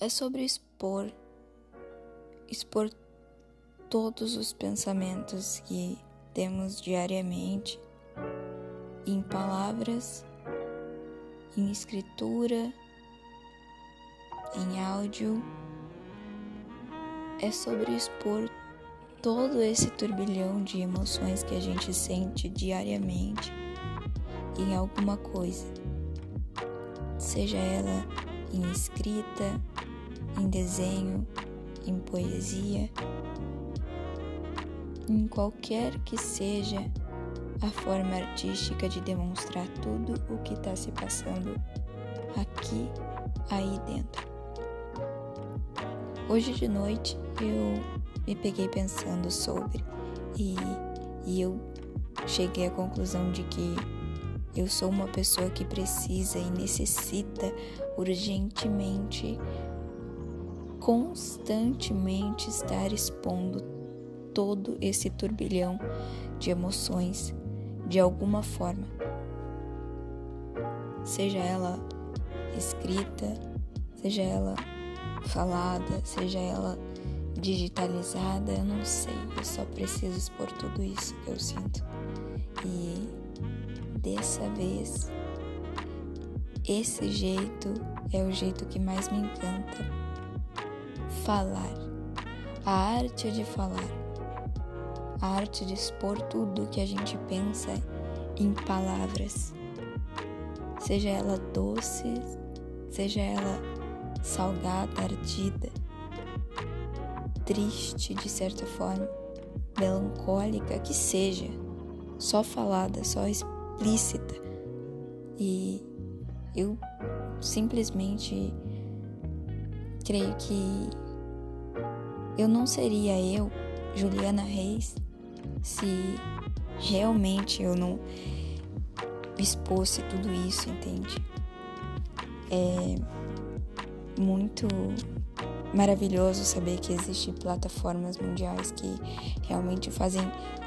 é sobre expor, expor todos os pensamentos que temos diariamente em palavras, em escritura, em áudio. É sobre expor todo esse turbilhão de emoções que a gente sente diariamente em alguma coisa, seja ela em escrita, em desenho, em poesia, em qualquer que seja a forma artística de demonstrar tudo o que está se passando aqui, aí dentro. Hoje de noite eu me peguei pensando sobre e, e eu cheguei à conclusão de que eu sou uma pessoa que precisa e necessita urgentemente, constantemente estar expondo todo esse turbilhão de emoções de alguma forma. Seja ela escrita, seja ela falada, seja ela digitalizada, eu não sei, eu só preciso expor tudo isso que eu sinto. E dessa vez, esse jeito é o jeito que mais me encanta. Falar. A arte de falar. A arte de expor tudo que a gente pensa em palavras. Seja ela doce, seja ela salgada, ardida, triste de certa forma, melancólica, que seja, só falada, só explícita. E eu simplesmente creio que eu não seria eu, Juliana Reis, se realmente eu não expôsse tudo isso, entende? É muito maravilhoso saber que existem plataformas mundiais que realmente fazem,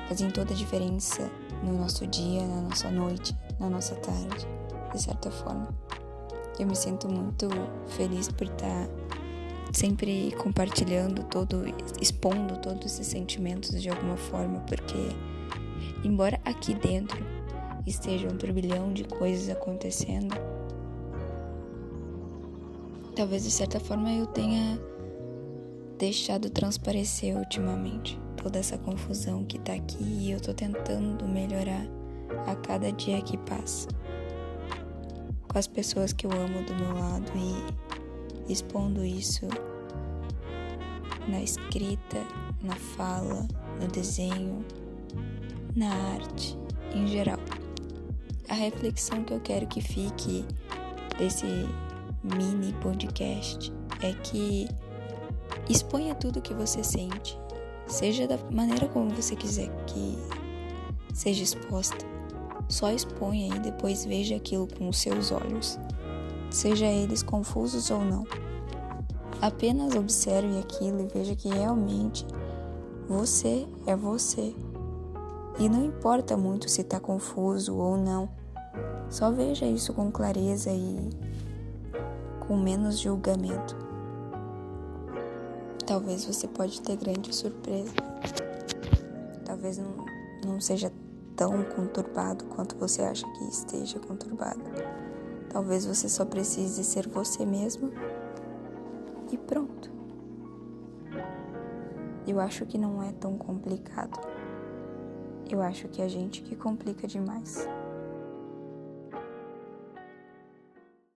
fazem toda a diferença no nosso dia, na nossa noite, na nossa tarde, de certa forma. Eu me sinto muito feliz por estar sempre compartilhando todo, expondo todos esses sentimentos de alguma forma, porque embora aqui dentro esteja um turbilhão de coisas acontecendo, talvez de certa forma eu tenha deixado transparecer ultimamente toda essa confusão que tá aqui e eu tô tentando melhorar a cada dia que passa. Com as pessoas que eu amo do meu lado e expondo isso na escrita, na fala, no desenho, na arte em geral. A reflexão que eu quero que fique desse mini podcast é que exponha tudo que você sente, seja da maneira como você quiser que seja exposta. Só exponha e depois veja aquilo com os seus olhos, seja eles confusos ou não. Apenas observe aquilo e veja que realmente você é você. E não importa muito se está confuso ou não. Só veja isso com clareza e com menos julgamento. Talvez você pode ter grande surpresa. Talvez não, não seja tão conturbado quanto você acha que esteja conturbado. Talvez você só precise ser você mesmo e pronto. Eu acho que não é tão complicado. Eu acho que é a gente que complica demais.